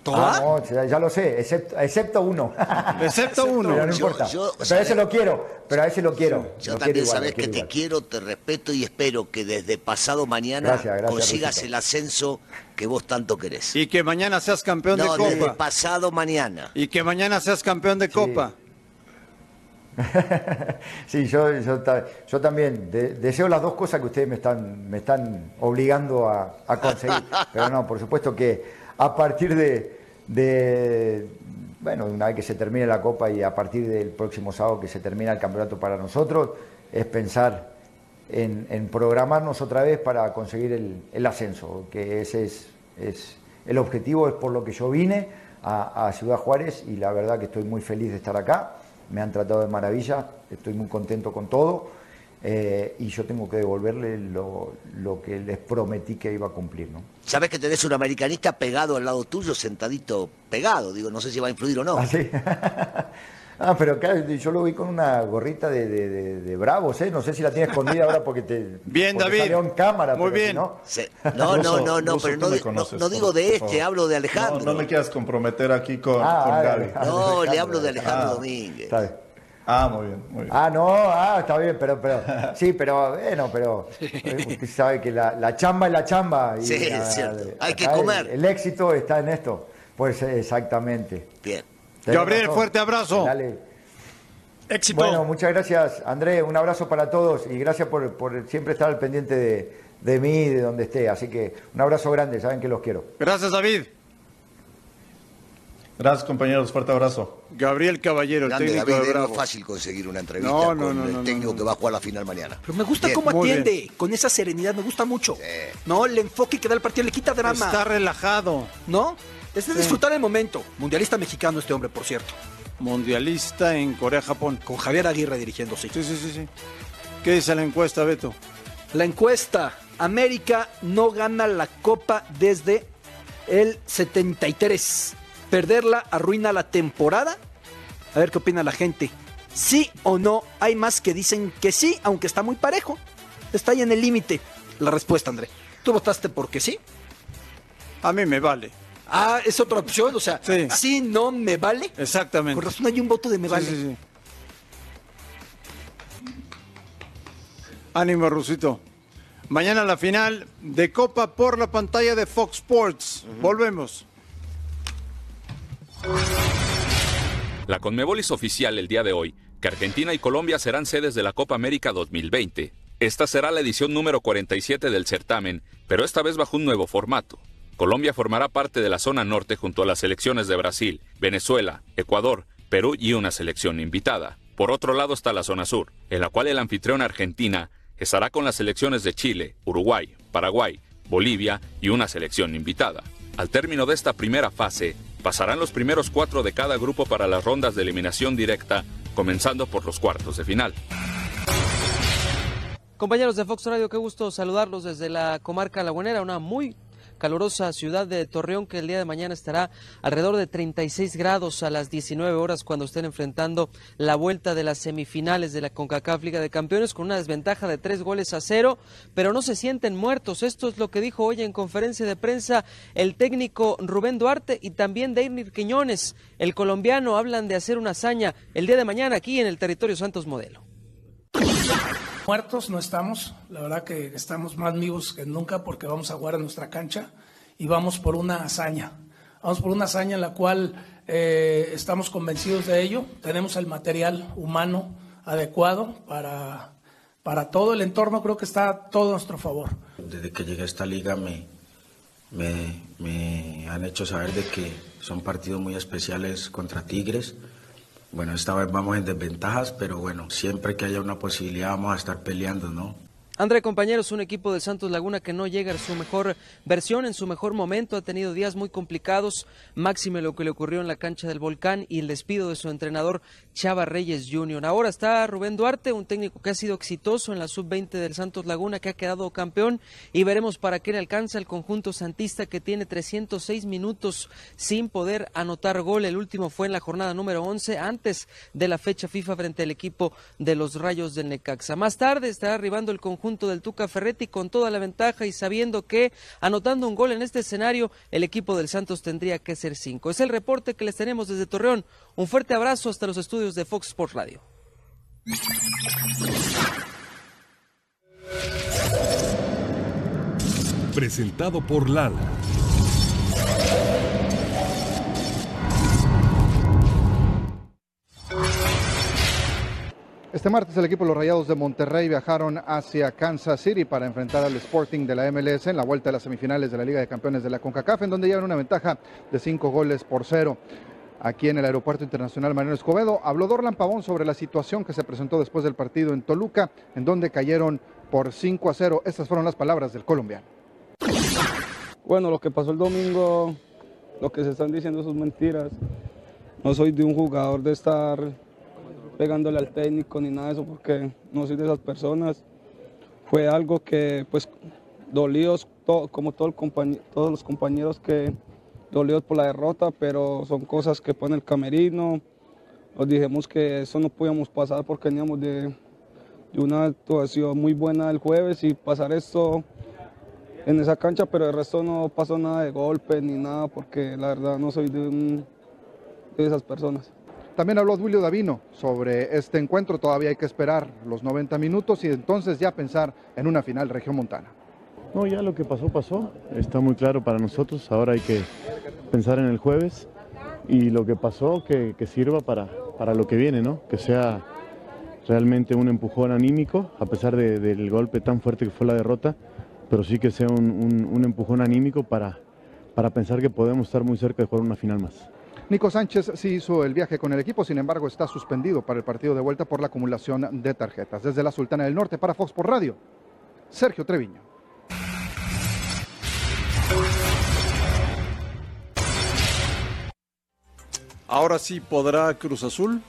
Ah, no, ya, ya lo sé, excepto, excepto uno. Excepto uno. Pero no importa. yo, pero a ese lo quiero, pero a ese lo quiero. Yo Lo también quiero igual, sabes que te quiero, te respeto y espero que desde pasado mañana Gracias, gracias, consigas el ascenso que vos tanto querés. Y que mañana seas campeón no, de desde Copa. pasado mañana. Y que mañana seas campeón de Copa. Sí, yo, yo, ta- yo también de- deseo las dos cosas que ustedes me están, me están obligando a, a conseguir. Pero no, por supuesto que a partir de, bueno, una vez que se termine la Copa y a partir del próximo sábado que se termina el campeonato para nosotros, es pensar en, programarnos otra vez para conseguir el, ascenso, que ese es, el objetivo, es por lo que yo vine a Ciudad Juárez y la verdad que estoy muy feliz de estar acá, me han tratado de maravilla, estoy muy contento con todo eh, y yo tengo que devolverle lo, lo, que les prometí que iba a cumplir. ¿no? Sabes que tenés un americanista pegado al lado tuyo, sentadito pegado, digo, no sé si va a influir o no. ¿Ah, sí? Ah, pero claro, yo lo vi con una gorrita de, de, de, bravos, ¿eh? No sé si la tiene escondida ahora porque te. Bien, David. Salió en cámara. Muy bien. no... no, no, no, no, pero no, no, digo de este, hablo de Alejandro. No, me quieras comprometer aquí con, ah, con Gaby. No, le hablo de Alejandro ah, Domínguez. Está bien. Ah, muy bien, muy bien. Ah, no, ah, está bien, pero, pero, sí, pero, bueno, pero, usted sabe que la, la chamba es la chamba. Y sí, es cierto. Hay que comer. El, el, éxito está en esto. Pues exactamente. Bien. Gabriel, fuerte abrazo. Dale. Éxito. Bueno, muchas gracias, André. Un abrazo para todos y gracias por, por siempre estar al pendiente de, de mí y de donde esté. Así que un abrazo grande, saben que los quiero. Gracias, David. Gracias, compañeros. Fuerte abrazo. Gabriel Caballero, el Grande, técnico David, de Bravo. Es fácil conseguir una entrevista No, con no, no, el no, técnico no, que va a jugar la final mañana. Pero me gusta Bien. cómo atiende, con esa serenidad, me gusta mucho. No, el enfoque que da el partido le quita drama. Está relajado. ¿No? Es de disfrutar el momento. Mundialista mexicano este hombre, por cierto. Mundialista en Corea-Japón. Con Javier Aguirre dirigiéndose. Sí, sí, sí, sí. ¿Qué dice la encuesta, Beto? La encuesta, América no gana la Copa desde el 73. Perderla arruina la temporada. A ver qué opina la gente. Sí o no, hay más que dicen que sí, aunque está muy parejo. Está ahí en el límite. La respuesta, André. ¿Tú votaste porque sí? A mí me vale. Ah, es otra opción, o sea, Sí. sí, no me vale. Exactamente. Por razón hay un voto de me vale. sí, sí. Ánimo, Rusito. Mañana la final de Copa por la pantalla de Fox Sports. Volvemos. La Conmebol hizo oficial el día de hoy que Argentina y Colombia serán sedes de la Copa América 2020. Esta será la edición número 47 del certamen, pero esta vez bajo un nuevo formato. Colombia formará parte de la zona norte junto a las selecciones de Brasil, Venezuela, Ecuador, Perú y una selección invitada. Por otro lado está la zona sur, en la cual el anfitrión Argentina estará con las selecciones de Chile, Uruguay, Paraguay, Bolivia y una selección invitada. Al término de esta primera fase, pasarán los primeros cuatro de cada grupo para las rondas de eliminación directa, comenzando por los cuartos de final. Compañeros de Fox Radio, qué gusto saludarlos desde la comarca lagunera, una muy calurosa ciudad de Torreón que el día de mañana estará alrededor de 36 grados a las 19 horas cuando estén enfrentando la vuelta de las semifinales de la CONCACAF Liga de Campeones con una desventaja de tres goles a cero, pero no se sienten muertos. Esto es lo que dijo hoy en conferencia de prensa el técnico Rubén Duarte y también Deirnir Quiñones, el colombiano, hablan de hacer una hazaña el día de mañana aquí en el territorio Santos Modelo. Muertos no estamos, la verdad que estamos más vivos que nunca porque vamos a jugar en nuestra cancha y vamos por una hazaña. Vamos por una hazaña en la cual eh, estamos convencidos de ello, tenemos el material humano adecuado para, para todo el entorno, creo que está todo a nuestro favor. Desde que llegué a esta liga me, me, me han hecho saber de que son partidos muy especiales contra Tigres. Bueno, esta vez vamos en desventajas, pero bueno, siempre que haya una posibilidad vamos a estar peleando, ¿no? André, compañeros, un equipo de Santos Laguna que no llega a su mejor versión, en su mejor momento, ha tenido días muy complicados, máxime lo que le ocurrió en la cancha del Volcán y el despido de su entrenador Chava Reyes Jr. Ahora está Rubén Duarte, un técnico que ha sido exitoso en la sub-20 del Santos Laguna, que ha quedado campeón y veremos para qué le alcanza el conjunto santista que tiene 306 minutos sin poder anotar gol. El último fue en la jornada número 11, antes de la fecha FIFA frente al equipo de los Rayos del Necaxa. Más tarde estará arribando el conjunto del Tuca Ferretti con toda la ventaja y sabiendo que anotando un gol en este escenario el equipo del Santos tendría que ser cinco. Es el reporte que les tenemos desde Torreón. Un fuerte abrazo hasta los estudios de Fox Sports Radio. Presentado por Lala. Este martes el equipo de los Rayados de Monterrey viajaron hacia Kansas City para enfrentar al Sporting de la MLS en la vuelta de las semifinales de la Liga de Campeones de la CONCACAF, en donde llevan una ventaja de cinco goles por cero. Aquí en el Aeropuerto Internacional Mariano Escobedo habló Dorlan Pavón sobre la situación que se presentó después del partido en Toluca, en donde cayeron por 5 a 0. Estas fueron las palabras del colombiano. Bueno, lo que pasó el domingo, lo que se están diciendo son mentiras. No soy de un jugador de estar pegándole al técnico ni nada de eso porque no soy de esas personas. Fue algo que pues como todo el todos los compañeros que dolidos por la derrota, pero son cosas que pone el camerino. Nos dijimos que eso no podíamos pasar porque veníamos de, una actuación muy buena el jueves y pasar esto en esa cancha, pero el resto no pasó nada de golpe ni nada porque la verdad no soy de, de esas personas. También habló Duilio Davino sobre este encuentro, todavía hay que esperar los 90 minutos y entonces ya pensar en una final región montana. No, ya lo que pasó, pasó. Está muy claro para nosotros. Ahora hay que pensar en el jueves y lo que pasó que, sirva para, para lo que viene, ¿no? Que sea realmente un empujón anímico, a pesar del golpe tan fuerte que fue la derrota, pero sí que sea un, empujón anímico para, para pensar que podemos estar muy cerca de jugar una final más. Nico Sánchez sí hizo el viaje con el equipo, sin embargo está suspendido para el partido de vuelta por la acumulación de tarjetas. Desde la Sultana del Norte para Fox por Radio, Sergio Treviño. Ahora sí podrá Cruz Azul.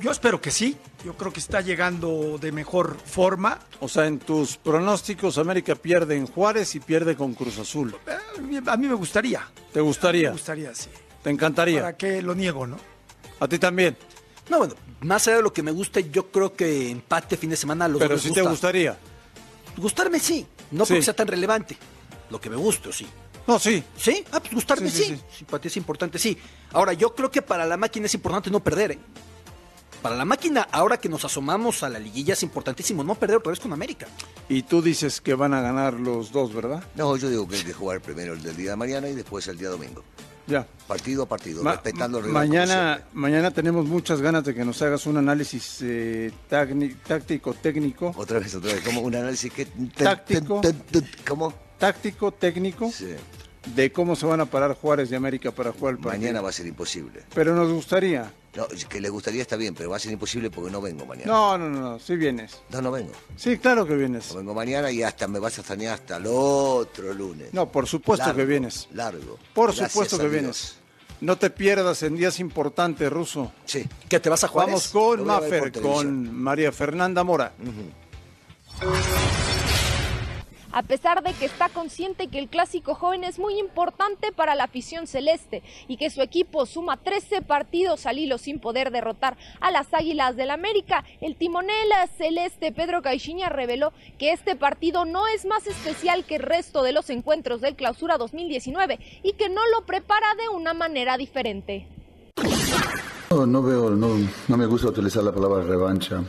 Yo espero que sí. Yo creo que está llegando de mejor forma. O sea, en tus pronósticos, América pierde en Juárez y pierde con Cruz Azul. Eh, a mí me gustaría. ¿Te gustaría? Me gustaría, sí. ¿Te encantaría? ¿Para qué lo niego, no? ¿A ti también? No, bueno, más allá de lo que me gusta, yo creo que empate fin de semana los Pero sí te gustaría. Gustarme sí, no porque sea tan relevante. Lo que me guste, sí. No, sí. ¿Sí? Ah, pues gustarme sí. Simpatía es importante, sí. Ahora, yo creo que para la máquina es importante no perder, ¿eh? Para la máquina, ahora que nos asomamos a la liguilla, es importantísimo no perder otra vez con América. Y tú dices que van a ganar los dos, ¿verdad? No, yo digo que hay que jugar primero el del día de mañana y después el día domingo. Ya. Partido a partido, respetando el Mañana, mañana tenemos muchas ganas de que nos hagas un análisis eh, táctico, técnico. Otra vez, otra vez, ¿cómo un análisis que... Táctico. ¿Cómo? Táctico, técnico. Sí de cómo se van a parar Juárez de América para jugar el partido. Mañana va a ser imposible. Pero nos gustaría. No, que le gustaría está bien, pero va a ser imposible porque no vengo mañana. No, no, no, sí vienes. No, no vengo. Sí, claro que vienes. No vengo mañana y hasta me vas a extrañar hasta el otro lunes. No, por supuesto que vienes. Largo. Por supuesto que vienes. No te pierdas en días importantes, Ruso. Sí. ¿Qué te vas a jugar? Vamos con Maffer, con María Fernanda Mora a pesar de que está consciente que el clásico joven es muy importante para la afición celeste y que su equipo suma 13 partidos al hilo sin poder derrotar a las Águilas del América, el timonel celeste Pedro Caixinha reveló que este partido no es más especial que el resto de los encuentros del Clausura 2019 y que no lo prepara de una manera diferente. No, veo, no me gusta utilizar la palabra revancha.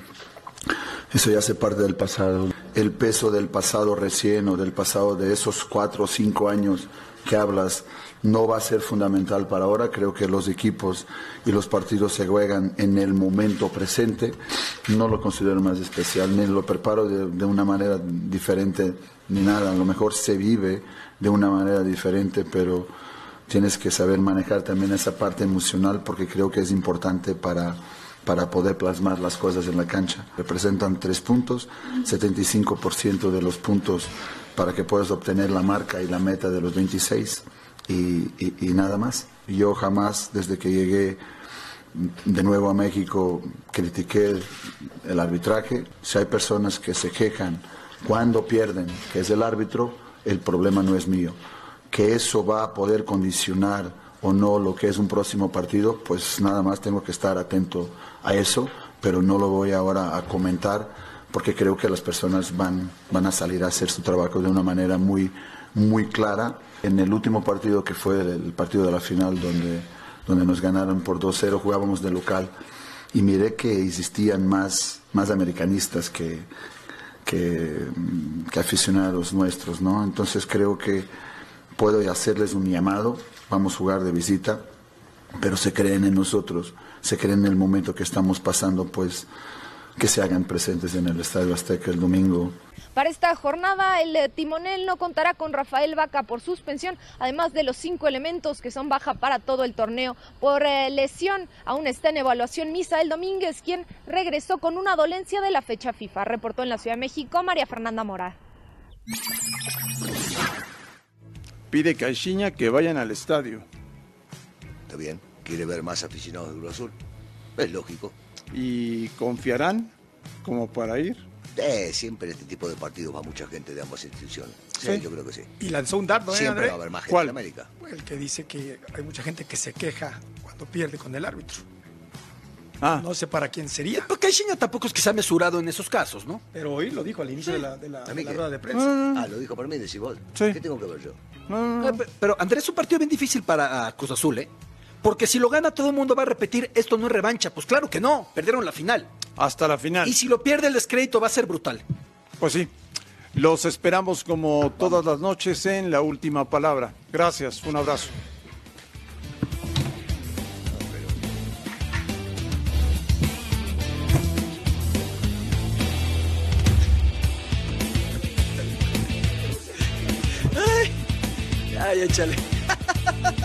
Eso ya hace parte del pasado. El peso del pasado recién o del pasado de esos cuatro o cinco años que hablas no va a ser fundamental para ahora. Creo que los equipos y los partidos se juegan en el momento presente. No lo considero más especial, ni lo preparo de, de una manera diferente, ni nada. A lo mejor se vive de una manera diferente, pero tienes que saber manejar también esa parte emocional porque creo que es importante para para poder plasmar las cosas en la cancha. Representan tres puntos, 75% de los puntos para que puedas obtener la marca y la meta de los 26 y, nada más. Yo jamás, desde que llegué de nuevo a México, critiqué el arbitraje. Si hay personas que se quejan cuando pierden, que es el árbitro, el problema no es mío. Que eso va a poder condicionar o no lo que es un próximo partido, pues nada más tengo que estar atento a eso, pero no lo voy ahora a comentar porque creo que las personas van, van a salir a hacer su trabajo de una manera muy, muy clara. En el último partido que fue el partido de la final donde, donde nos ganaron por 2-0, jugábamos de local y miré que existían más, más americanistas que, que, que aficionados nuestros, ¿no? Entonces creo que puedo hacerles un llamado, vamos a jugar de visita, pero se creen en nosotros se creen en el momento que estamos pasando, pues que se hagan presentes en el Estadio Azteca el domingo. Para esta jornada, el eh, timonel no contará con Rafael Vaca por suspensión, además de los cinco elementos que son baja para todo el torneo por eh, lesión. Aún está en evaluación Misael Domínguez, quien regresó con una dolencia de la fecha FIFA. Reportó en la Ciudad de México María Fernanda Mora. Pide Caixinha que vayan al estadio. Está bien quiere ver más aficionados de Cruz Azul. Es lógico. y confiarán como para ir. Eh, siempre en este tipo de partidos va mucha gente de ambas instituciones. Sí, Sí. yo creo que sí. Y lanzó un dardo, ¿eh, Siempre André? va a haber más gente ¿Cuál? en América. El que dice que hay mucha gente que se queja cuando pierde con el árbitro. Ah. No sé para quién sería. Porque Caixinha tampoco es que sea mesurado en esos casos, ¿no? Pero hoy lo dijo al inicio de la, de la- ¿A de la rueda de prensa. Ah, lo dijo por mí, decís vos. Sí. ¿Qué tengo que ver yo? Pe- Pero Andrés, es un partido bien difícil para ah, Cruz Azul, ¿eh? Porque si lo gana todo el mundo va a repetir, esto no es revancha. Pues claro que no, perdieron la final. Hasta la final. Y si lo pierde el descrédito va a ser brutal. Pues sí. Los esperamos como todas las noches en la última palabra. Gracias, un abrazo. Ay, échale.